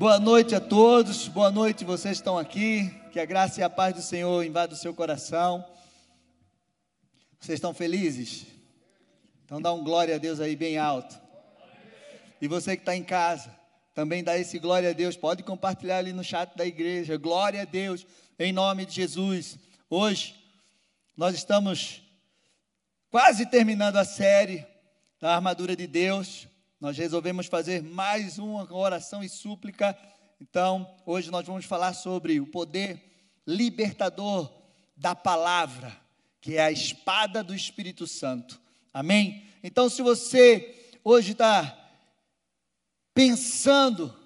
Boa noite a todos, boa noite vocês estão aqui. Que a graça e a paz do Senhor invadam o seu coração. Vocês estão felizes? Então dá um glória a Deus aí bem alto. E você que está em casa, também dá esse glória a Deus. Pode compartilhar ali no chat da igreja. Glória a Deus, em nome de Jesus. Hoje, nós estamos quase terminando a série da armadura de Deus. Nós resolvemos fazer mais uma oração e súplica. Então, hoje nós vamos falar sobre o poder libertador da palavra, que é a espada do Espírito Santo. Amém? Então, se você hoje está pensando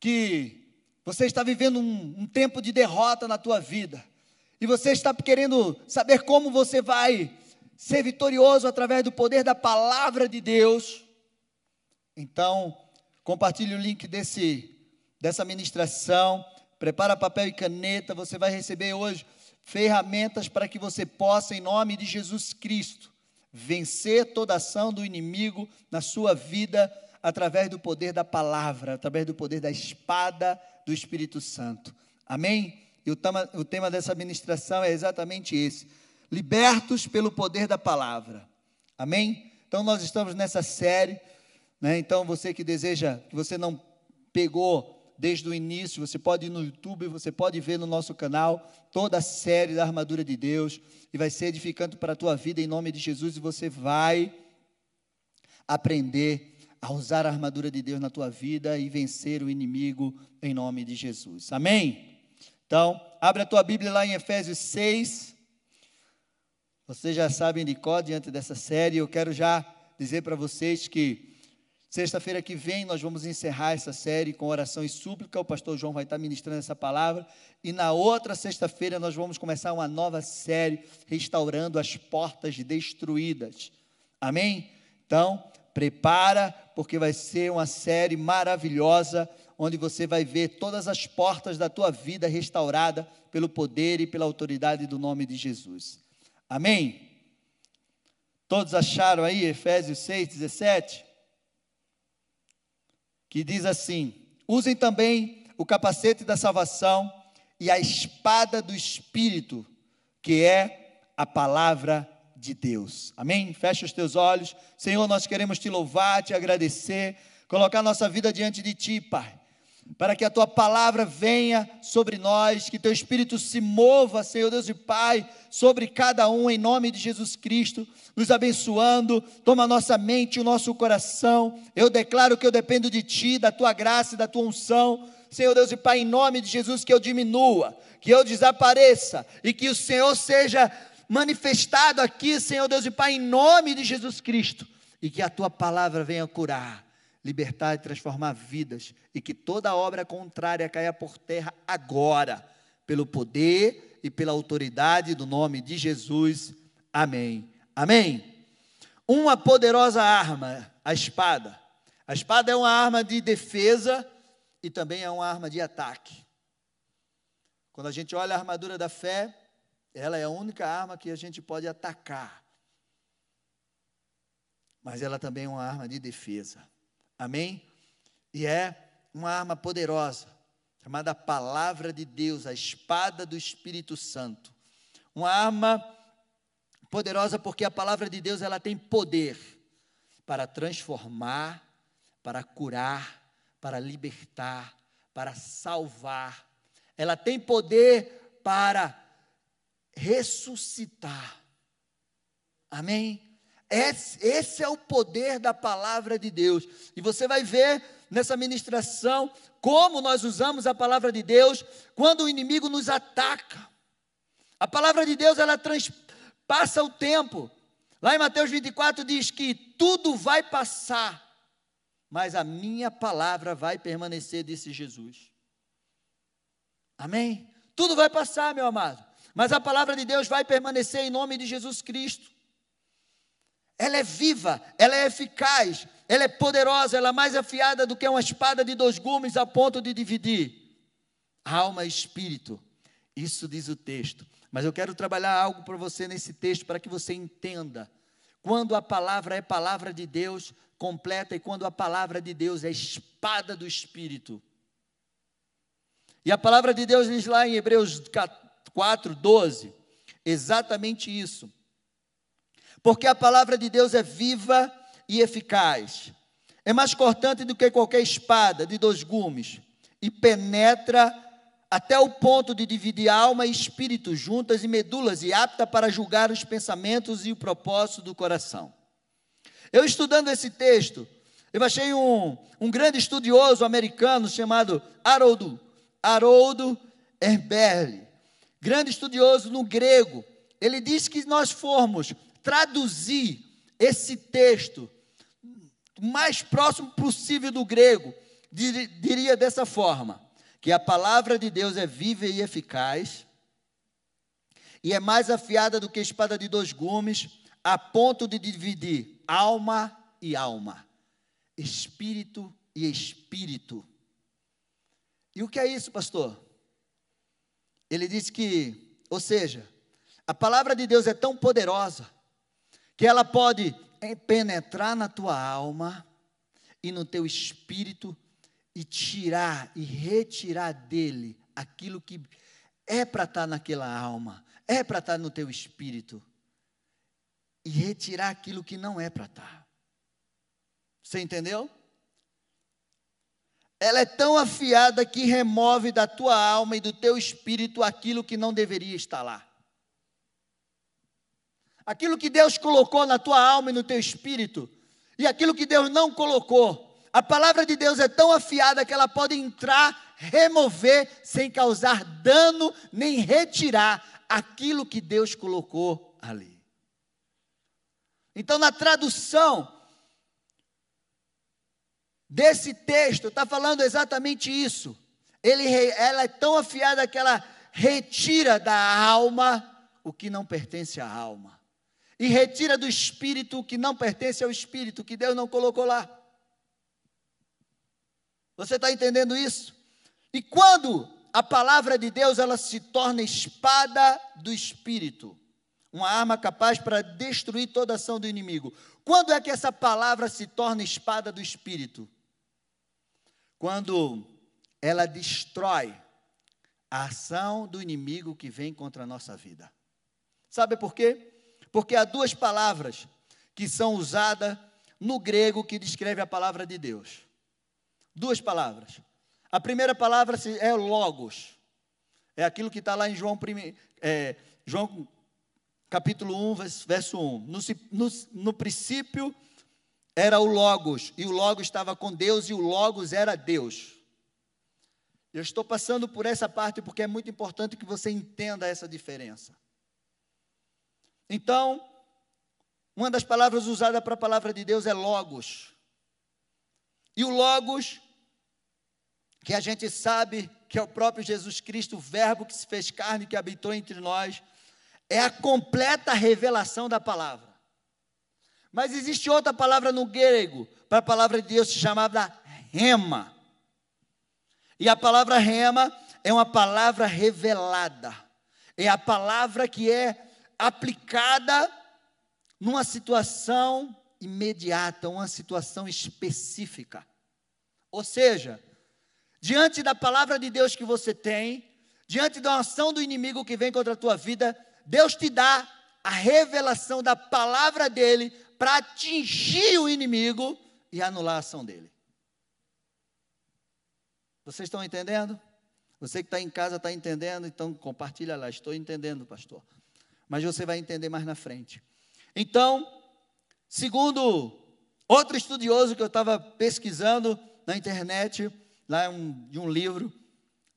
que você está vivendo um, um tempo de derrota na tua vida, e você está querendo saber como você vai ser vitorioso através do poder da palavra de Deus, então, compartilhe o link desse, dessa ministração. Prepara papel e caneta. Você vai receber hoje ferramentas para que você possa, em nome de Jesus Cristo, vencer toda ação do inimigo na sua vida através do poder da palavra, através do poder da espada do Espírito Santo. Amém? E o tema, o tema dessa ministração é exatamente esse: libertos pelo poder da palavra. Amém? Então, nós estamos nessa série né? Então, você que deseja, que você não pegou desde o início, você pode ir no YouTube, você pode ver no nosso canal toda a série da armadura de Deus e vai ser edificante para a tua vida em nome de Jesus e você vai aprender a usar a armadura de Deus na tua vida e vencer o inimigo em nome de Jesus. Amém? Então, abre a tua Bíblia lá em Efésios 6. Vocês já sabem de cor diante dessa série, eu quero já dizer para vocês que Sexta-feira que vem nós vamos encerrar essa série com oração e súplica. O pastor João vai estar ministrando essa palavra. E na outra sexta-feira nós vamos começar uma nova série, restaurando as portas destruídas. Amém? Então, prepara, porque vai ser uma série maravilhosa, onde você vai ver todas as portas da tua vida restaurada pelo poder e pela autoridade do nome de Jesus. Amém? Todos acharam aí Efésios 6, 17? Que diz assim: usem também o capacete da salvação e a espada do Espírito, que é a palavra de Deus. Amém? Fecha os teus olhos. Senhor, nós queremos te louvar, te agradecer, colocar nossa vida diante de ti, Pai para que a tua palavra venha sobre nós, que teu espírito se mova, Senhor Deus e Pai, sobre cada um, em nome de Jesus Cristo, nos abençoando, toma nossa mente, o nosso coração. Eu declaro que eu dependo de Ti, da Tua graça e da Tua unção. Senhor Deus e Pai, em nome de Jesus, que eu diminua, que eu desapareça e que o Senhor seja manifestado aqui, Senhor Deus e Pai, em nome de Jesus Cristo, e que a Tua palavra venha curar libertar e transformar vidas, e que toda obra contrária caia por terra agora, pelo poder e pela autoridade do nome de Jesus. Amém. Amém. Uma poderosa arma, a espada. A espada é uma arma de defesa e também é uma arma de ataque. Quando a gente olha a armadura da fé, ela é a única arma que a gente pode atacar. Mas ela também é uma arma de defesa. Amém? E é uma arma poderosa, chamada Palavra de Deus, a espada do Espírito Santo. Uma arma poderosa porque a palavra de Deus ela tem poder para transformar, para curar, para libertar, para salvar. Ela tem poder para ressuscitar. Amém? Esse é o poder da palavra de Deus. E você vai ver nessa ministração como nós usamos a palavra de Deus quando o inimigo nos ataca. A palavra de Deus, ela transpassa o tempo. Lá em Mateus 24 diz que tudo vai passar, mas a minha palavra vai permanecer, disse Jesus. Amém? Tudo vai passar, meu amado, mas a palavra de Deus vai permanecer em nome de Jesus Cristo ela é viva, ela é eficaz, ela é poderosa, ela é mais afiada do que uma espada de dois gumes a ponto de dividir alma e espírito. Isso diz o texto. Mas eu quero trabalhar algo para você nesse texto para que você entenda. Quando a palavra é palavra de Deus completa e quando a palavra de Deus é espada do espírito. E a palavra de Deus diz lá em Hebreus 4, 12, exatamente isso. Porque a palavra de Deus é viva e eficaz, é mais cortante do que qualquer espada de dois gumes, e penetra até o ponto de dividir alma e espírito, juntas e medulas, e apta para julgar os pensamentos e o propósito do coração. Eu estudando esse texto, eu achei um, um grande estudioso americano chamado Haroldo, Haroldo Herberle, grande estudioso no grego. Ele diz que nós formos traduzir esse texto o mais próximo possível do grego, diria dessa forma: que a palavra de Deus é viva e eficaz, e é mais afiada do que espada de dois gumes, a ponto de dividir alma e alma, espírito e espírito. E o que é isso, pastor? Ele diz que, ou seja, a palavra de Deus é tão poderosa que ela pode penetrar na tua alma e no teu espírito e tirar e retirar dele aquilo que é para estar tá naquela alma, é para estar tá no teu espírito, e retirar aquilo que não é para estar. Tá. Você entendeu? Ela é tão afiada que remove da tua alma e do teu espírito aquilo que não deveria estar lá. Aquilo que Deus colocou na tua alma e no teu espírito, e aquilo que Deus não colocou a palavra de Deus é tão afiada que ela pode entrar, remover, sem causar dano, nem retirar aquilo que Deus colocou ali. Então, na tradução desse texto, está falando exatamente isso. Ele, ela é tão afiada que ela retira da alma o que não pertence à alma, e retira do espírito o que não pertence ao espírito, que Deus não colocou lá. Você está entendendo isso? E quando a palavra de Deus ela se torna espada do espírito, uma arma capaz para destruir toda ação do inimigo. Quando é que essa palavra se torna espada do espírito? Quando ela destrói a ação do inimigo que vem contra a nossa vida. Sabe por quê? Porque há duas palavras que são usadas no grego que descreve a palavra de Deus. Duas palavras. A primeira palavra é logos. É aquilo que está lá em João, é, João capítulo 1, verso 1. No, no, no princípio era o logos, e o logos estava com Deus, e o logos era Deus. Eu estou passando por essa parte porque é muito importante que você entenda essa diferença. Então, uma das palavras usadas para a palavra de Deus é logos. E o Logos, que a gente sabe que é o próprio Jesus Cristo, o Verbo que se fez carne, que habitou entre nós, é a completa revelação da palavra. Mas existe outra palavra no grego, para a palavra de Deus se chamava rema. E a palavra rema é uma palavra revelada. É a palavra que é aplicada numa situação imediata, uma situação específica. Ou seja, diante da palavra de Deus que você tem, diante da ação do inimigo que vem contra a tua vida, Deus te dá a revelação da palavra dele para atingir o inimigo e anular a ação dele. Vocês estão entendendo? Você que está em casa está entendendo, então compartilha lá. Estou entendendo, pastor. Mas você vai entender mais na frente. Então, Segundo outro estudioso que eu estava pesquisando na internet, lá um, de um livro,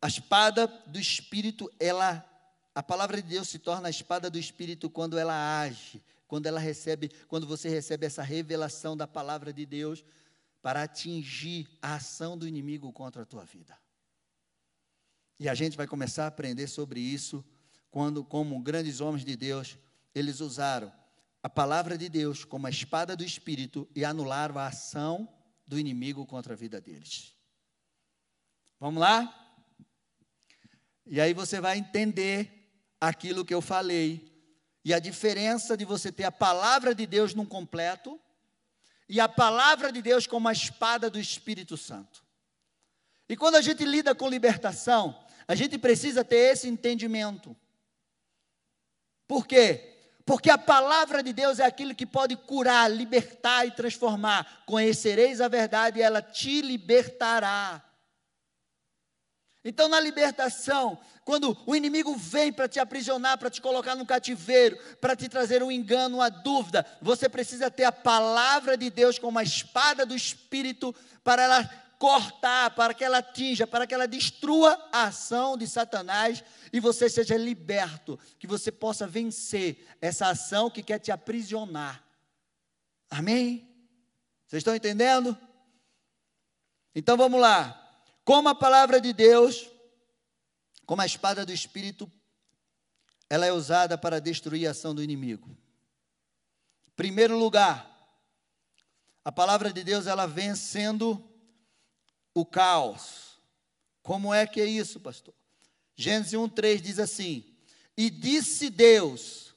a espada do Espírito, ela, a palavra de Deus se torna a espada do Espírito quando ela age, quando ela recebe, quando você recebe essa revelação da palavra de Deus para atingir a ação do inimigo contra a tua vida. E a gente vai começar a aprender sobre isso quando, como grandes homens de Deus, eles usaram a palavra de Deus como a espada do Espírito e anularam a ação do inimigo contra a vida deles. Vamos lá? E aí você vai entender aquilo que eu falei e a diferença de você ter a palavra de Deus num completo e a palavra de Deus como a espada do Espírito Santo. E quando a gente lida com libertação, A gente precisa ter esse entendimento. Por quê? Porque a palavra de Deus é aquilo que pode curar, libertar e transformar. Conhecereis a verdade e ela te libertará. Então, na libertação, quando o inimigo vem para te aprisionar, para te colocar no cativeiro, para te trazer um engano, uma dúvida, você precisa ter a palavra de Deus como a espada do Espírito para ela cortar, para que ela atinja, para que ela destrua a ação de Satanás e você seja liberto, que você possa vencer essa ação que quer te aprisionar. Amém? Vocês estão entendendo? Então vamos lá. Como a palavra de Deus, como a espada do Espírito, ela é usada para destruir a ação do inimigo. Primeiro lugar, a palavra de Deus ela vem sendo o caos. Como é que é isso, pastor? Gênesis 1:3 diz assim: "E disse Deus: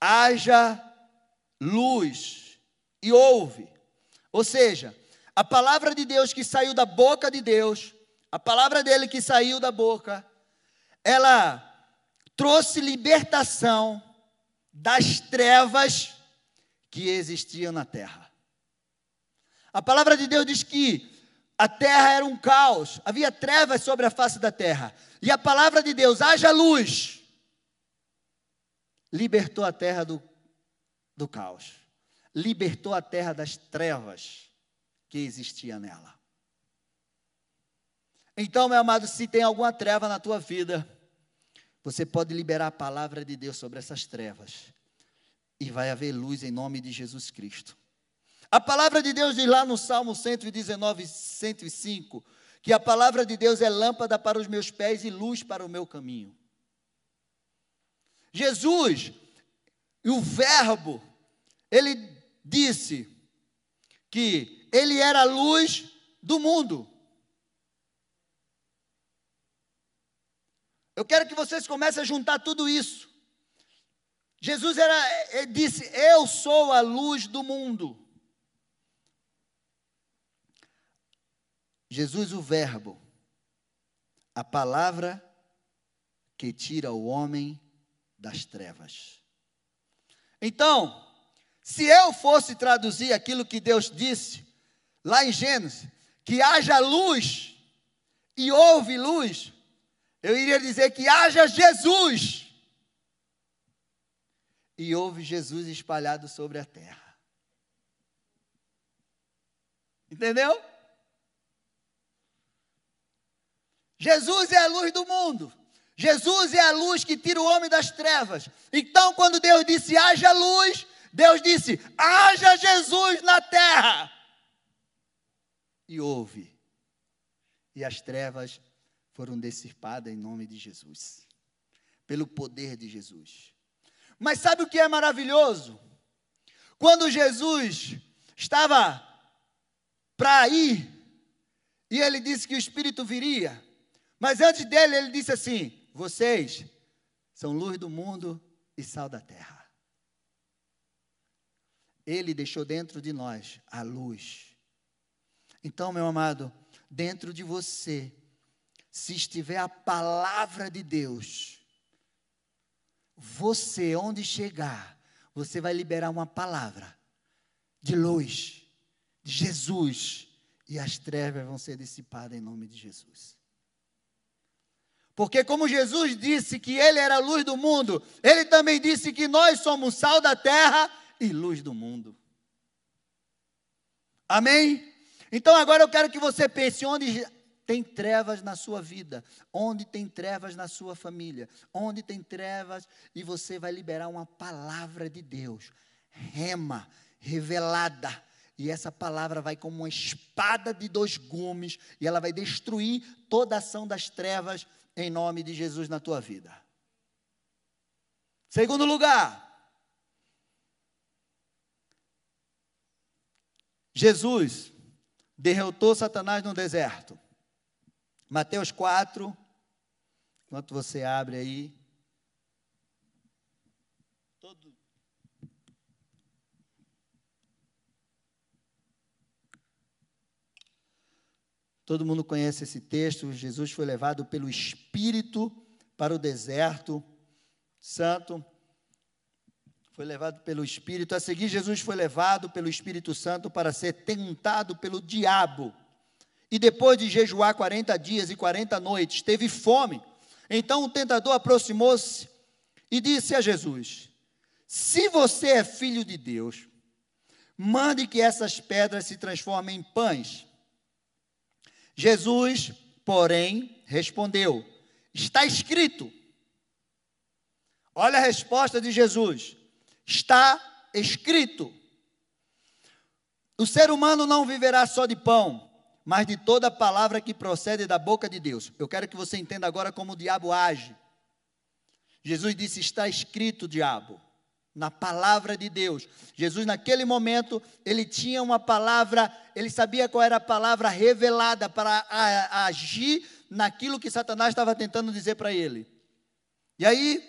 haja luz, e houve". Ou seja, a palavra de Deus que saiu da boca de Deus, a palavra dele que saiu da boca, ela trouxe libertação das trevas que existiam na terra. A palavra de Deus diz que a terra era um caos, havia trevas sobre a face da terra. E a palavra de Deus, haja luz, libertou a terra do, do caos, libertou a terra das trevas que existia nela. Então, meu amado, se tem alguma treva na tua vida, você pode liberar a palavra de Deus sobre essas trevas, e vai haver luz em nome de Jesus Cristo. A palavra de Deus diz lá no Salmo 119, 105, que a palavra de Deus é lâmpada para os meus pés e luz para o meu caminho. Jesus, o Verbo, ele disse que ele era a luz do mundo. Eu quero que vocês comecem a juntar tudo isso. Jesus era, disse: Eu sou a luz do mundo. Jesus, o Verbo, a palavra que tira o homem das trevas. Então, se eu fosse traduzir aquilo que Deus disse, lá em Gênesis, que haja luz e houve luz, eu iria dizer que haja Jesus e houve Jesus espalhado sobre a terra. Entendeu? Jesus é a luz do mundo. Jesus é a luz que tira o homem das trevas. Então, quando Deus disse haja luz, Deus disse haja Jesus na terra. E houve. E as trevas foram dissipadas em nome de Jesus, pelo poder de Jesus. Mas sabe o que é maravilhoso? Quando Jesus estava para ir, e ele disse que o Espírito viria, mas antes dele, ele disse assim: Vocês são luz do mundo e sal da terra. Ele deixou dentro de nós a luz. Então, meu amado, dentro de você, se estiver a palavra de Deus, você, onde chegar, você vai liberar uma palavra de luz, de Jesus, e as trevas vão ser dissipadas em nome de Jesus. Porque, como Jesus disse que Ele era a luz do mundo, Ele também disse que nós somos sal da terra e luz do mundo. Amém? Então, agora eu quero que você pense onde tem trevas na sua vida, onde tem trevas na sua família, onde tem trevas, e você vai liberar uma palavra de Deus, rema, revelada. E essa palavra vai como uma espada de dois gumes, e ela vai destruir toda a ação das trevas em nome de Jesus na tua vida. Segundo lugar, Jesus derrotou Satanás no deserto. Mateus 4, enquanto você abre aí. Todo mundo conhece esse texto. Jesus foi levado pelo Espírito para o deserto santo. Foi levado pelo Espírito. A seguir, Jesus foi levado pelo Espírito Santo para ser tentado pelo diabo. E depois de jejuar 40 dias e 40 noites, teve fome. Então o tentador aproximou-se e disse a Jesus: Se você é filho de Deus, mande que essas pedras se transformem em pães. Jesus, porém, respondeu: Está escrito. Olha a resposta de Jesus: Está escrito. O ser humano não viverá só de pão, mas de toda palavra que procede da boca de Deus. Eu quero que você entenda agora como o diabo age. Jesus disse: Está escrito, diabo na palavra de Deus. Jesus, naquele momento, ele tinha uma palavra, ele sabia qual era a palavra revelada para a, a agir naquilo que Satanás estava tentando dizer para ele. E aí,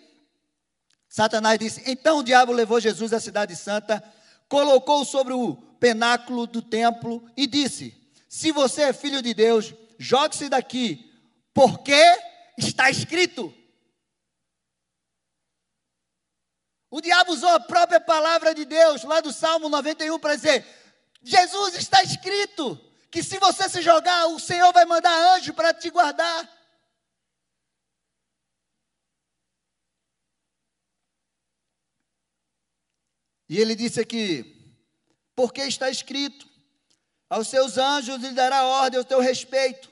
Satanás disse: Então o diabo levou Jesus à Cidade Santa, colocou sobre o penáculo do templo e disse: Se você é filho de Deus, jogue-se daqui, porque está escrito. O diabo usou a própria palavra de Deus, lá do Salmo 91, para dizer: Jesus está escrito que se você se jogar, o Senhor vai mandar anjo para te guardar. E ele disse aqui: porque está escrito, aos seus anjos lhe dará ordem ao teu respeito,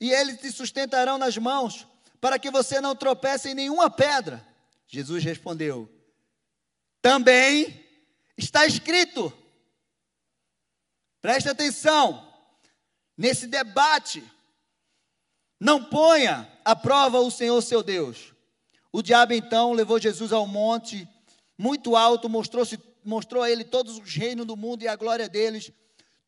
e eles te sustentarão nas mãos, para que você não tropece em nenhuma pedra. Jesus respondeu: também está escrito. Preste atenção nesse debate. Não ponha à prova o Senhor seu Deus. O diabo então levou Jesus ao monte muito alto, mostrou, mostrou a ele todos os reinos do mundo e a glória deles.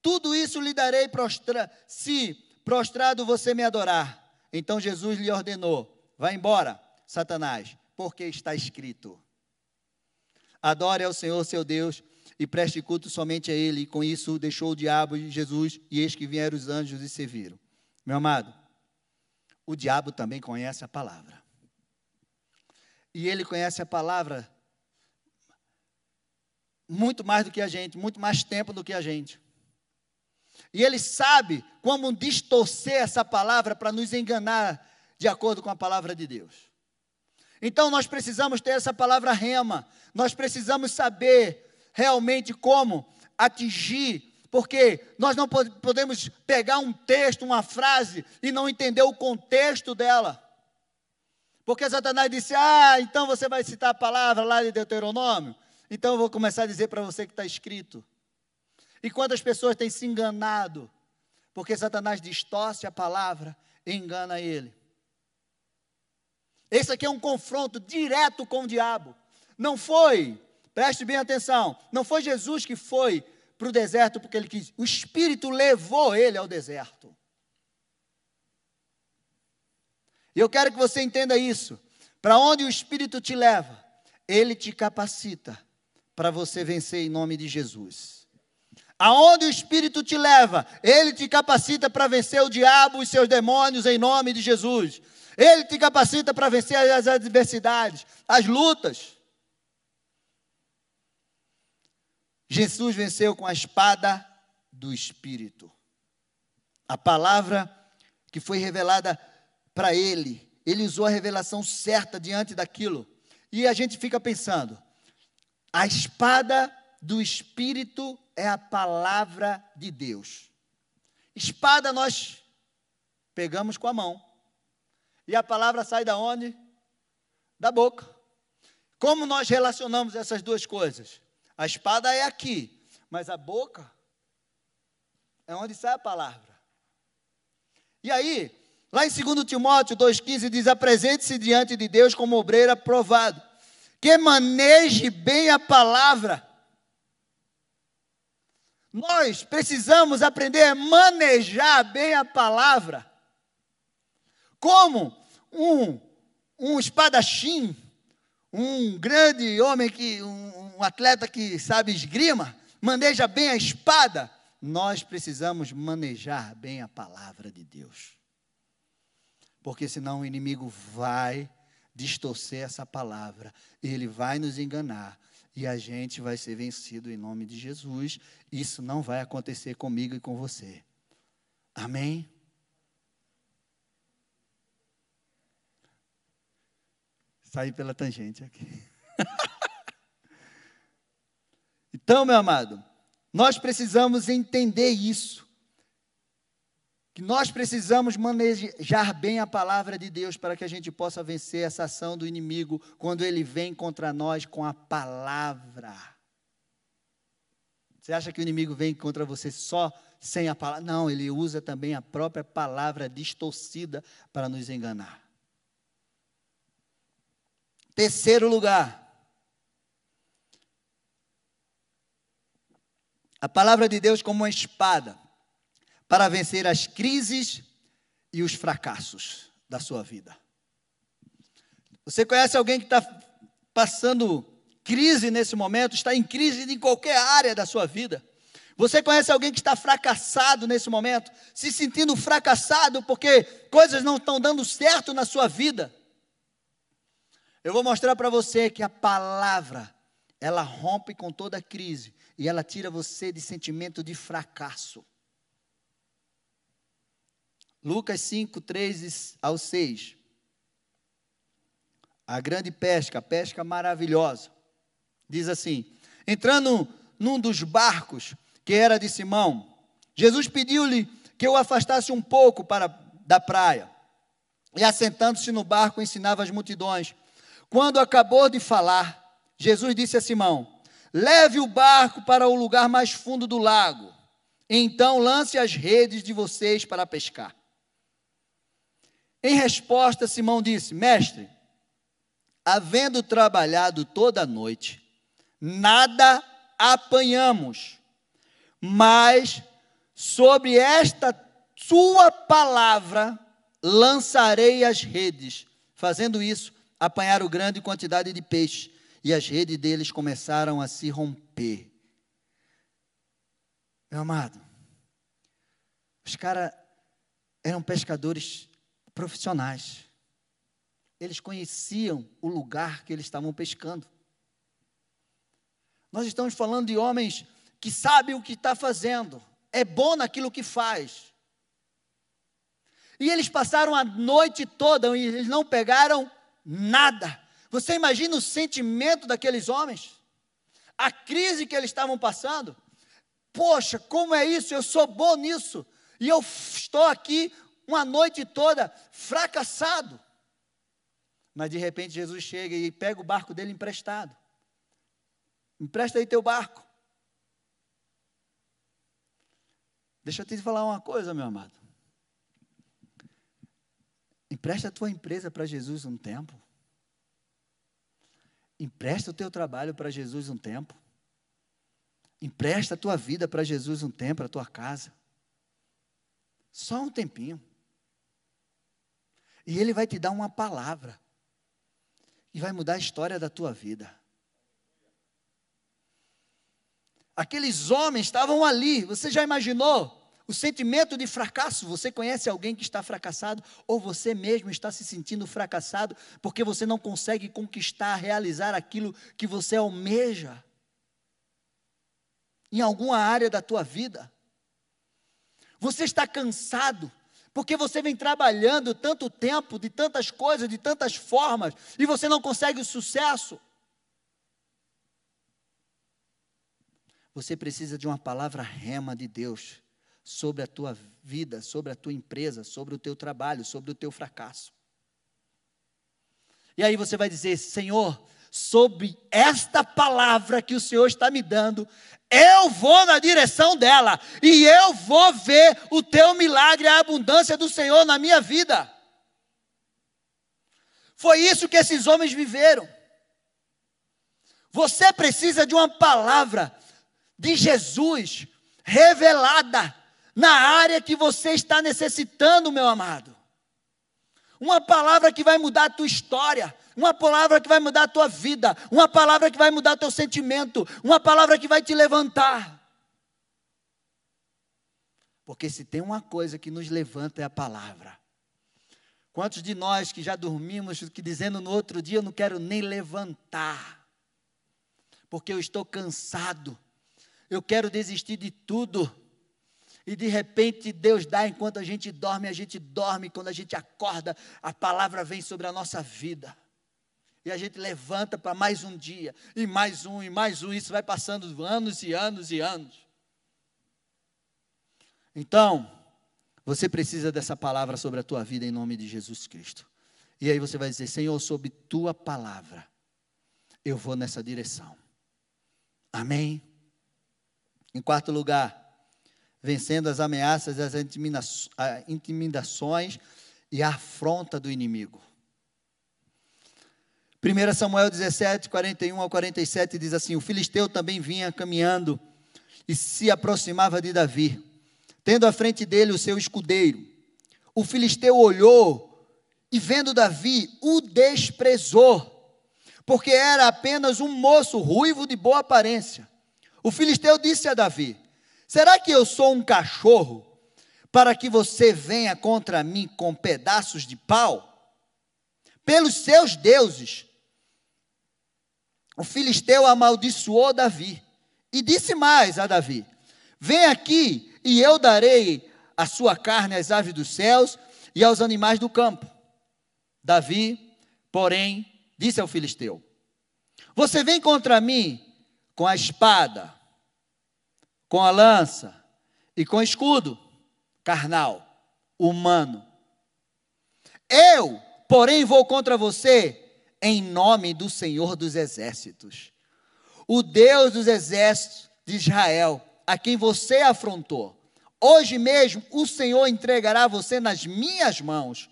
Tudo isso lhe darei prostra, se prostrado você me adorar. Então Jesus lhe ordenou: Vá embora, Satanás, porque está escrito. Adore ao Senhor seu Deus e preste culto somente a Ele. E com isso deixou o diabo e Jesus, e eis que vieram os anjos e serviram. Meu amado, o diabo também conhece a palavra. E ele conhece a palavra muito mais do que a gente, muito mais tempo do que a gente. E ele sabe como distorcer essa palavra para nos enganar de acordo com a palavra de Deus. Então nós precisamos ter essa palavra rema, nós precisamos saber realmente como atingir, porque nós não podemos pegar um texto, uma frase e não entender o contexto dela. Porque Satanás disse: Ah, então você vai citar a palavra lá de Deuteronômio? Então eu vou começar a dizer para você que está escrito. E quantas pessoas têm se enganado? Porque Satanás distorce a palavra e engana ele. Esse aqui é um confronto direto com o diabo. Não foi, preste bem atenção, não foi Jesus que foi para o deserto porque ele quis. O Espírito levou ele ao deserto. E eu quero que você entenda isso. Para onde o Espírito te leva, ele te capacita para você vencer em nome de Jesus. Aonde o Espírito te leva, ele te capacita para vencer o diabo e seus demônios em nome de Jesus. Ele te capacita para vencer as adversidades, as lutas. Jesus venceu com a espada do Espírito. A palavra que foi revelada para ele, ele usou a revelação certa diante daquilo. E a gente fica pensando: a espada do Espírito é a palavra de Deus. Espada nós pegamos com a mão. E a palavra sai da onde? Da boca. Como nós relacionamos essas duas coisas? A espada é aqui, mas a boca é onde sai a palavra. E aí, lá em 2 Timóteo 2,15 diz: apresente-se diante de Deus como obreiro aprovado, que maneje bem a palavra. Nós precisamos aprender a manejar bem a palavra. Como um, um espadachim, um grande homem, que, um, um atleta que sabe esgrima, maneja bem a espada, nós precisamos manejar bem a palavra de Deus. Porque senão o inimigo vai distorcer essa palavra, ele vai nos enganar e a gente vai ser vencido em nome de Jesus. Isso não vai acontecer comigo e com você. Amém? Saí pela tangente aqui. então, meu amado, nós precisamos entender isso. Que nós precisamos manejar bem a palavra de Deus para que a gente possa vencer essa ação do inimigo quando ele vem contra nós com a palavra. Você acha que o inimigo vem contra você só sem a palavra? Não, ele usa também a própria palavra distorcida para nos enganar. Terceiro lugar. A palavra de Deus como uma espada para vencer as crises e os fracassos da sua vida. Você conhece alguém que está passando crise nesse momento, está em crise em qualquer área da sua vida? Você conhece alguém que está fracassado nesse momento, se sentindo fracassado porque coisas não estão dando certo na sua vida? Eu vou mostrar para você que a palavra, ela rompe com toda crise e ela tira você de sentimento de fracasso. Lucas 5, 3 ao 6. A grande pesca, a pesca maravilhosa. Diz assim: entrando num dos barcos que era de Simão, Jesus pediu-lhe que o afastasse um pouco para, da praia. E assentando-se no barco, ensinava as multidões. Quando acabou de falar, Jesus disse a Simão: Leve o barco para o lugar mais fundo do lago. Então lance as redes de vocês para pescar. Em resposta, Simão disse: Mestre, havendo trabalhado toda a noite, nada apanhamos, mas sobre esta sua palavra lançarei as redes. Fazendo isso, apanharam grande quantidade de peixe e as redes deles começaram a se romper. Meu amado, os caras eram pescadores profissionais. Eles conheciam o lugar que eles estavam pescando. Nós estamos falando de homens que sabem o que está fazendo, é bom naquilo que faz. E eles passaram a noite toda e eles não pegaram nada. Você imagina o sentimento daqueles homens? A crise que eles estavam passando? Poxa, como é isso? Eu sou bom nisso. E eu estou aqui uma noite toda fracassado. Mas de repente Jesus chega e pega o barco dele emprestado. Empresta aí teu barco. Deixa eu te falar uma coisa, meu amado. Empresta a tua empresa para Jesus um tempo. Empresta o teu trabalho para Jesus um tempo. Empresta a tua vida para Jesus um tempo, a tua casa. Só um tempinho. E Ele vai te dar uma palavra. E vai mudar a história da tua vida. Aqueles homens estavam ali. Você já imaginou? O sentimento de fracasso, você conhece alguém que está fracassado ou você mesmo está se sentindo fracassado porque você não consegue conquistar, realizar aquilo que você almeja em alguma área da tua vida? Você está cansado porque você vem trabalhando tanto tempo, de tantas coisas, de tantas formas, e você não consegue o sucesso. Você precisa de uma palavra rema de Deus sobre a tua vida, sobre a tua empresa, sobre o teu trabalho, sobre o teu fracasso. E aí você vai dizer: Senhor, sobre esta palavra que o Senhor está me dando, eu vou na direção dela e eu vou ver o teu milagre, a abundância do Senhor na minha vida. Foi isso que esses homens viveram. Você precisa de uma palavra de Jesus revelada na área que você está necessitando, meu amado. Uma palavra que vai mudar a tua história, uma palavra que vai mudar a tua vida, uma palavra que vai mudar teu sentimento, uma palavra que vai te levantar. Porque se tem uma coisa que nos levanta é a palavra. Quantos de nós que já dormimos, que dizendo no outro dia eu não quero nem levantar, porque eu estou cansado, eu quero desistir de tudo. E de repente Deus dá enquanto a gente dorme, a gente dorme, quando a gente acorda, a palavra vem sobre a nossa vida. E a gente levanta para mais um dia, e mais um, e mais um, isso vai passando anos e anos e anos. Então, você precisa dessa palavra sobre a tua vida em nome de Jesus Cristo. E aí você vai dizer: Senhor, sob tua palavra, eu vou nessa direção. Amém? Em quarto lugar, vencendo as ameaças, as intimidações e a afronta do inimigo. 1 Samuel 17, 41 ao 47 diz assim: O filisteu também vinha caminhando e se aproximava de Davi, tendo à frente dele o seu escudeiro. O filisteu olhou e, vendo Davi, o desprezou, porque era apenas um moço ruivo de boa aparência. O filisteu disse a Davi: Será que eu sou um cachorro para que você venha contra mim com pedaços de pau? Pelos seus deuses. O filisteu amaldiçoou Davi e disse mais a Davi: Vem aqui e eu darei a sua carne às aves dos céus e aos animais do campo. Davi, porém, disse ao filisteu: Você vem contra mim com a espada, com a lança e com escudo carnal, humano. Eu, porém, vou contra você em nome do Senhor dos Exércitos, o Deus dos exércitos de Israel, a quem você afrontou. Hoje mesmo o Senhor entregará você nas minhas mãos.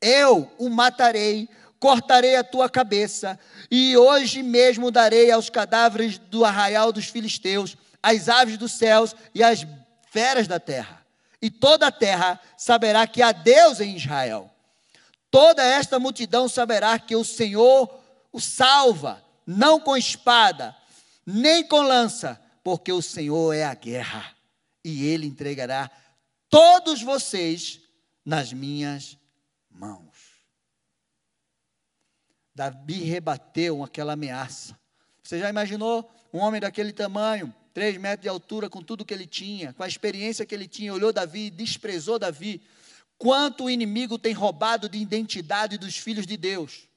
Eu o matarei, cortarei a tua cabeça, e hoje mesmo darei aos cadáveres do arraial dos filisteus as aves dos céus e as feras da terra. E toda a terra saberá que há Deus em Israel. Toda esta multidão saberá que o Senhor o salva, não com espada, nem com lança, porque o Senhor é a guerra, e ele entregará todos vocês nas minhas mãos. Davi rebateu aquela ameaça. Você já imaginou um homem daquele tamanho, três metros de altura, com tudo que ele tinha, com a experiência que ele tinha, olhou Davi, desprezou Davi. Quanto o inimigo tem roubado de identidade dos filhos de Deus.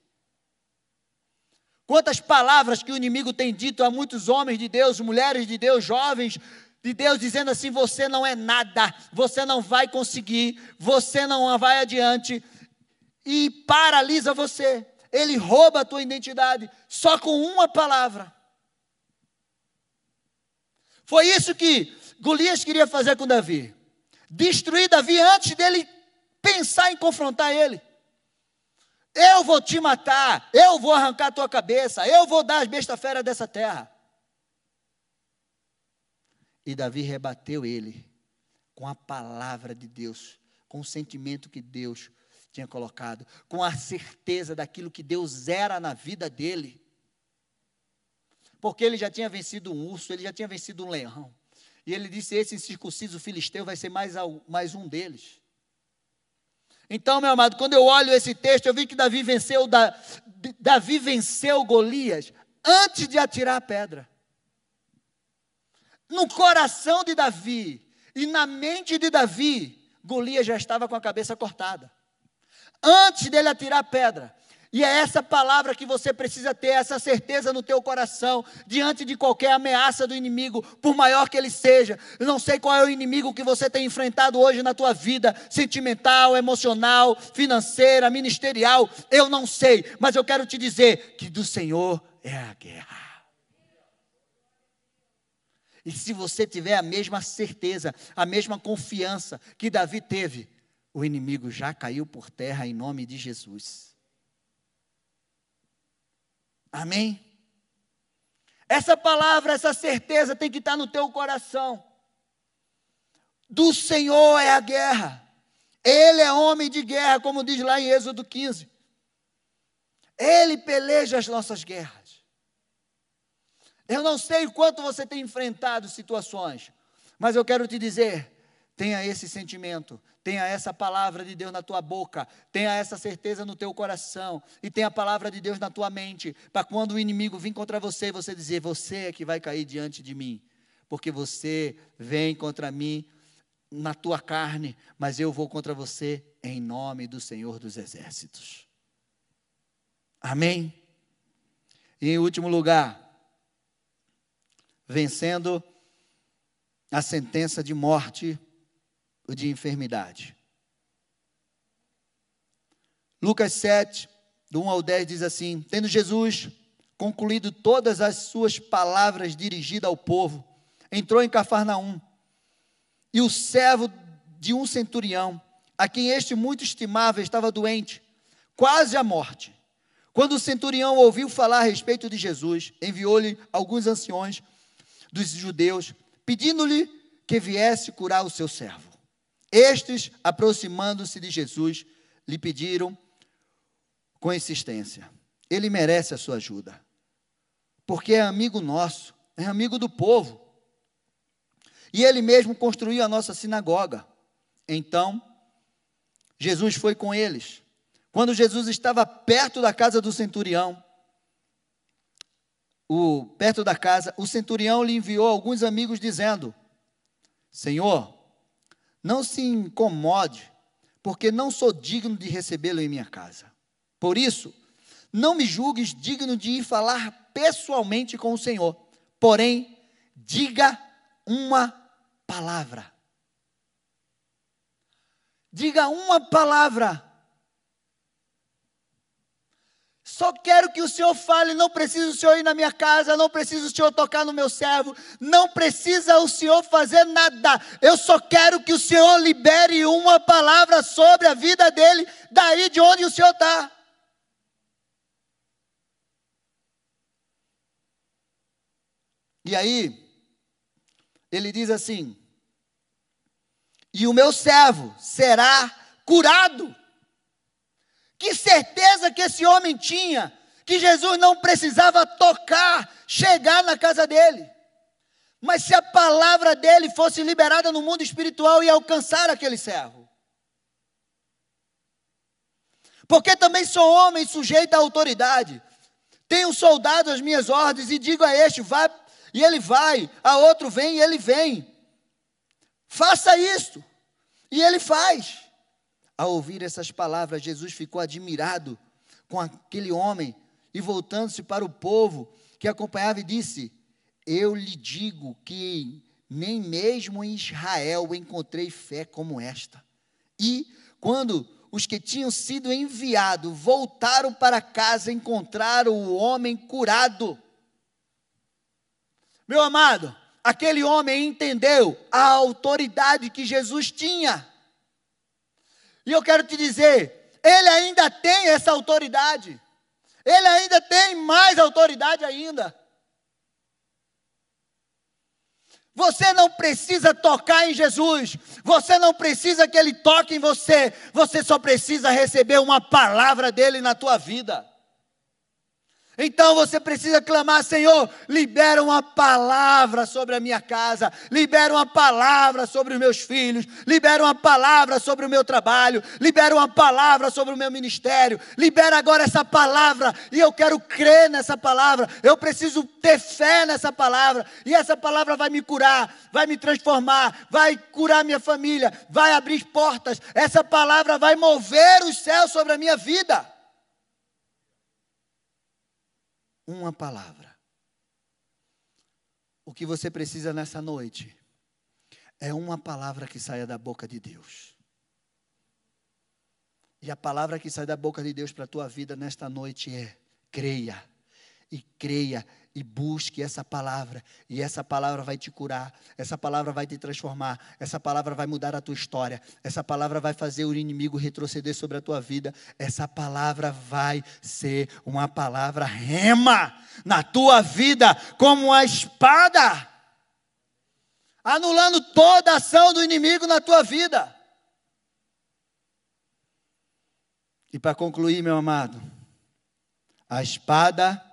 Quantas palavras que o inimigo tem dito a muitos homens de Deus, mulheres de Deus, jovens de Deus, dizendo assim: você não é nada, você não vai conseguir, você não vai adiante, e paralisa você. Ele rouba a tua identidade só com uma palavra. Foi isso que Golias queria fazer com Davi. Destruir Davi antes dele pensar em confrontar ele. Eu vou te matar, eu vou arrancar a tua cabeça, eu vou dar as bestas feras dessa terra. E Davi rebateu ele com a palavra de Deus, com o sentimento que Deus tinha colocado, com a certeza daquilo que Deus era na vida dele. Porque ele já tinha vencido um urso, ele já tinha vencido um leão. E ele disse: Esse circunciso filisteu vai ser mais, mais um deles. Então, meu amado, quando eu olho esse texto, eu vi que Davi venceu, Davi venceu Golias antes de atirar a pedra. No coração de Davi e na mente de Davi, Golias já estava com a cabeça cortada. Antes dele atirar a pedra, e é essa palavra que você precisa ter, essa certeza no teu coração, diante de qualquer ameaça do inimigo, por maior que ele seja. Eu não sei qual é o inimigo que você tem enfrentado hoje na tua vida, sentimental, emocional, financeira, ministerial, eu não sei, mas eu quero te dizer que do Senhor é a guerra. E se você tiver a mesma certeza, a mesma confiança que Davi teve, o inimigo já caiu por terra em nome de Jesus. Amém? Essa palavra, essa certeza tem que estar no teu coração. Do Senhor é a guerra. Ele é homem de guerra, como diz lá em Êxodo 15. Ele peleja as nossas guerras. Eu não sei quanto você tem enfrentado situações, mas eu quero te dizer: Tenha esse sentimento, tenha essa palavra de Deus na tua boca, tenha essa certeza no teu coração e tenha a palavra de Deus na tua mente, para quando o inimigo vir contra você, você dizer: Você é que vai cair diante de mim, porque você vem contra mim na tua carne, mas eu vou contra você em nome do Senhor dos Exércitos. Amém? E em último lugar, vencendo a sentença de morte ou de enfermidade. Lucas 7, do 1 ao 10 diz assim: Tendo Jesus concluído todas as suas palavras dirigidas ao povo, entrou em Cafarnaum. E o servo de um centurião, a quem este muito estimava, estava doente, quase à morte. Quando o centurião ouviu falar a respeito de Jesus, enviou-lhe alguns anciões dos judeus, pedindo-lhe que viesse curar o seu servo. Estes, aproximando-se de Jesus, lhe pediram com insistência: Ele merece a sua ajuda, porque é amigo nosso, é amigo do povo. E ele mesmo construiu a nossa sinagoga. Então, Jesus foi com eles. Quando Jesus estava perto da casa do centurião, o, perto da casa, o centurião lhe enviou alguns amigos dizendo: Senhor, não se incomode, porque não sou digno de recebê-lo em minha casa. Por isso, não me julgues digno de ir falar pessoalmente com o Senhor. Porém, diga uma palavra. Diga uma palavra Só quero que o Senhor fale, não precisa o Senhor ir na minha casa, não precisa o Senhor tocar no meu servo, não precisa o Senhor fazer nada. Eu só quero que o Senhor libere uma palavra sobre a vida dele, daí de onde o Senhor está. E aí, ele diz assim: E o meu servo será curado. Que certeza que esse homem tinha que Jesus não precisava tocar, chegar na casa dele. Mas se a palavra dele fosse liberada no mundo espiritual e alcançar aquele servo. Porque também sou homem sujeito à autoridade. Tenho soldado às minhas ordens e digo a este, vá, e ele vai, a outro vem e ele vem. Faça isto. E ele faz. Ao ouvir essas palavras, Jesus ficou admirado com aquele homem e, voltando-se para o povo que acompanhava, disse: Eu lhe digo que nem mesmo em Israel encontrei fé como esta. E, quando os que tinham sido enviados voltaram para casa, encontraram o homem curado. Meu amado, aquele homem entendeu a autoridade que Jesus tinha. E eu quero te dizer, ele ainda tem essa autoridade. Ele ainda tem mais autoridade ainda. Você não precisa tocar em Jesus, você não precisa que Ele toque em você, você só precisa receber uma palavra dele na tua vida. Então você precisa clamar, Senhor, libera uma palavra sobre a minha casa, libera uma palavra sobre os meus filhos, libera uma palavra sobre o meu trabalho, libera uma palavra sobre o meu ministério, libera agora essa palavra e eu quero crer nessa palavra, eu preciso ter fé nessa palavra e essa palavra vai me curar, vai me transformar, vai curar minha família, vai abrir portas, essa palavra vai mover os céus sobre a minha vida. Uma palavra. O que você precisa nessa noite é uma palavra que saia da boca de Deus. E a palavra que sai da boca de Deus para a tua vida nesta noite é: creia, e creia, e busque essa palavra, e essa palavra vai te curar, essa palavra vai te transformar, essa palavra vai mudar a tua história, essa palavra vai fazer o inimigo retroceder sobre a tua vida, essa palavra vai ser uma palavra rema na tua vida, como uma espada, anulando toda a ação do inimigo na tua vida. E para concluir, meu amado, a espada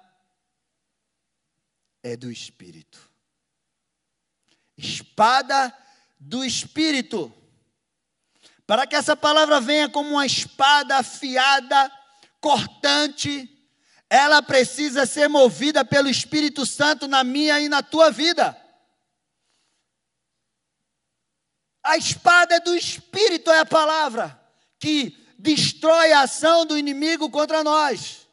é do Espírito. Espada do Espírito. Para que essa palavra venha como uma espada afiada, cortante, ela precisa ser movida pelo Espírito Santo na minha e na tua vida. A espada do Espírito é a palavra que destrói a ação do inimigo contra nós.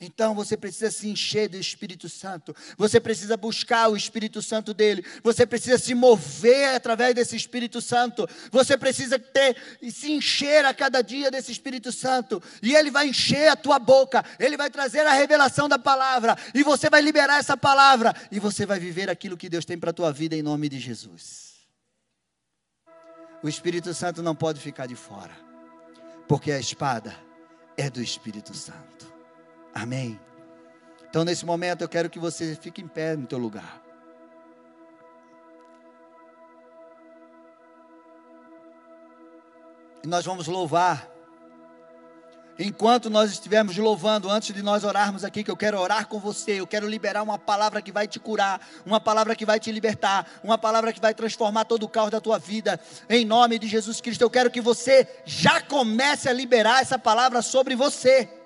Então você precisa se encher do Espírito Santo, você precisa buscar o Espírito Santo dele, você precisa se mover através desse Espírito Santo, você precisa ter e se encher a cada dia desse Espírito Santo, e ele vai encher a tua boca, ele vai trazer a revelação da palavra, e você vai liberar essa palavra, e você vai viver aquilo que Deus tem para a tua vida em nome de Jesus. O Espírito Santo não pode ficar de fora, porque a espada é do Espírito Santo. Amém. Então, nesse momento, eu quero que você fique em pé no teu lugar. E nós vamos louvar. Enquanto nós estivermos louvando, antes de nós orarmos aqui, que eu quero orar com você, eu quero liberar uma palavra que vai te curar, uma palavra que vai te libertar, uma palavra que vai transformar todo o caos da tua vida, em nome de Jesus Cristo. Eu quero que você já comece a liberar essa palavra sobre você.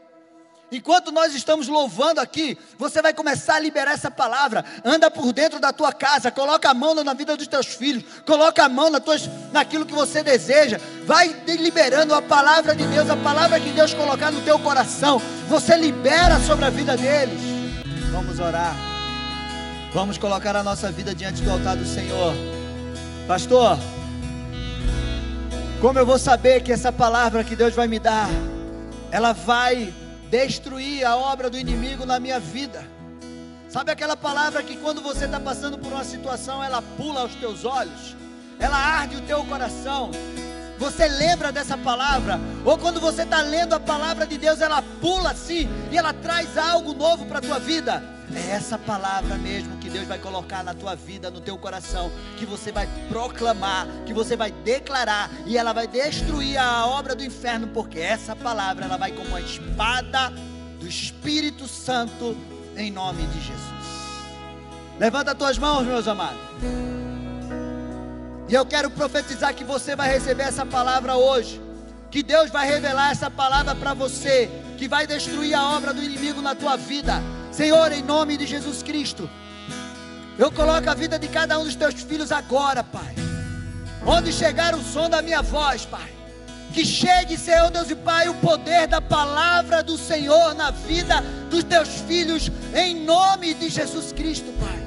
Enquanto nós estamos louvando aqui, você vai começar a liberar essa palavra. Anda por dentro da tua casa, coloca a mão na vida dos teus filhos, coloca a mão na tuas, naquilo que você deseja. Vai liberando a palavra de Deus, a palavra que Deus colocar no teu coração. Você libera sobre a vida deles. Vamos orar. Vamos colocar a nossa vida diante do altar do Senhor. Pastor, como eu vou saber que essa palavra que Deus vai me dar, ela vai destruir a obra do inimigo na minha vida. Sabe aquela palavra que quando você está passando por uma situação, ela pula aos teus olhos, ela arde o teu coração. Você lembra dessa palavra? Ou quando você está lendo a palavra de Deus, ela pula assim e ela traz algo novo para a tua vida. É essa palavra mesmo que Deus vai colocar na tua vida, no teu coração, que você vai proclamar, que você vai declarar e ela vai destruir a obra do inferno, porque essa palavra ela vai como uma espada do Espírito Santo em nome de Jesus. Levanta as tuas mãos, meus amados. E eu quero profetizar que você vai receber essa palavra hoje. Que Deus vai revelar essa palavra para você, que vai destruir a obra do inimigo na tua vida Senhor, em nome de Jesus Cristo, eu coloco a vida de cada um dos teus filhos agora, Pai. Onde chegar o som da minha voz, Pai. Que chegue, Senhor Deus e Pai, o poder da palavra do Senhor na vida dos teus filhos, em nome de Jesus Cristo, Pai.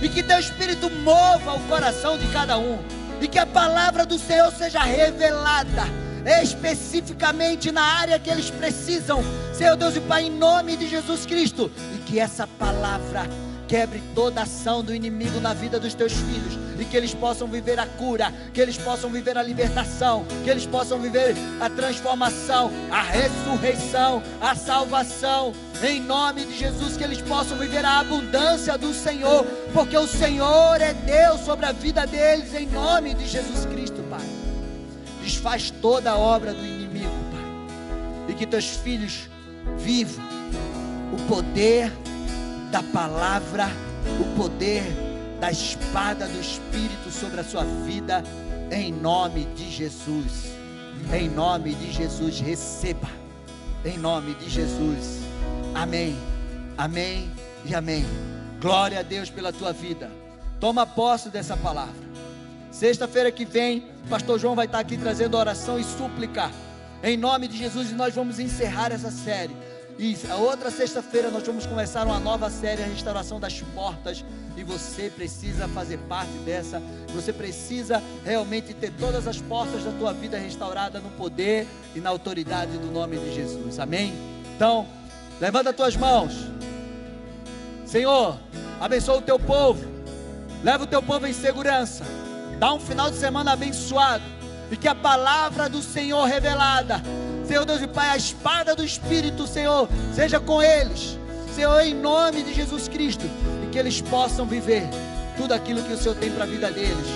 E que teu Espírito mova o coração de cada um. E que a palavra do Senhor seja revelada especificamente na área que eles precisam, Senhor Deus e Pai, em nome de Jesus Cristo, e que essa palavra quebre toda ação do inimigo na vida dos teus filhos. E que eles possam viver a cura, que eles possam viver a libertação, que eles possam viver a transformação, a ressurreição, a salvação. Em nome de Jesus, que eles possam viver a abundância do Senhor, porque o Senhor é Deus sobre a vida deles, em nome de Jesus Cristo, Pai desfaz toda a obra do inimigo, Pai. E que teus filhos vivam o poder da palavra, o poder da espada do Espírito sobre a sua vida, em nome de Jesus. Em nome de Jesus, receba. Em nome de Jesus. Amém. Amém e amém. Glória a Deus pela tua vida. Toma posse dessa palavra. Sexta-feira que vem, Pastor João vai estar aqui trazendo oração e súplica. Em nome de Jesus, e nós vamos encerrar essa série. E a outra sexta-feira nós vamos começar uma nova série, a restauração das portas. E você precisa fazer parte dessa. Você precisa realmente ter todas as portas da tua vida restauradas no poder e na autoridade do nome de Jesus. Amém? Então, levanta as tuas mãos. Senhor, abençoa o teu povo. Leva o teu povo em segurança. Dá um final de semana abençoado. E que a palavra do Senhor revelada, Senhor Deus e Pai, a espada do Espírito, Senhor, seja com eles. Senhor, em nome de Jesus Cristo. E que eles possam viver tudo aquilo que o Senhor tem para a vida deles.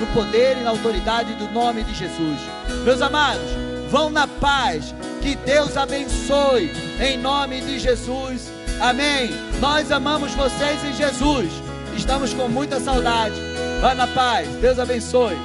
No poder e na autoridade do nome de Jesus. Meus amados, vão na paz. Que Deus abençoe. Em nome de Jesus. Amém. Nós amamos vocês em Jesus. Estamos com muita saudade Vá na paz. Deus abençoe.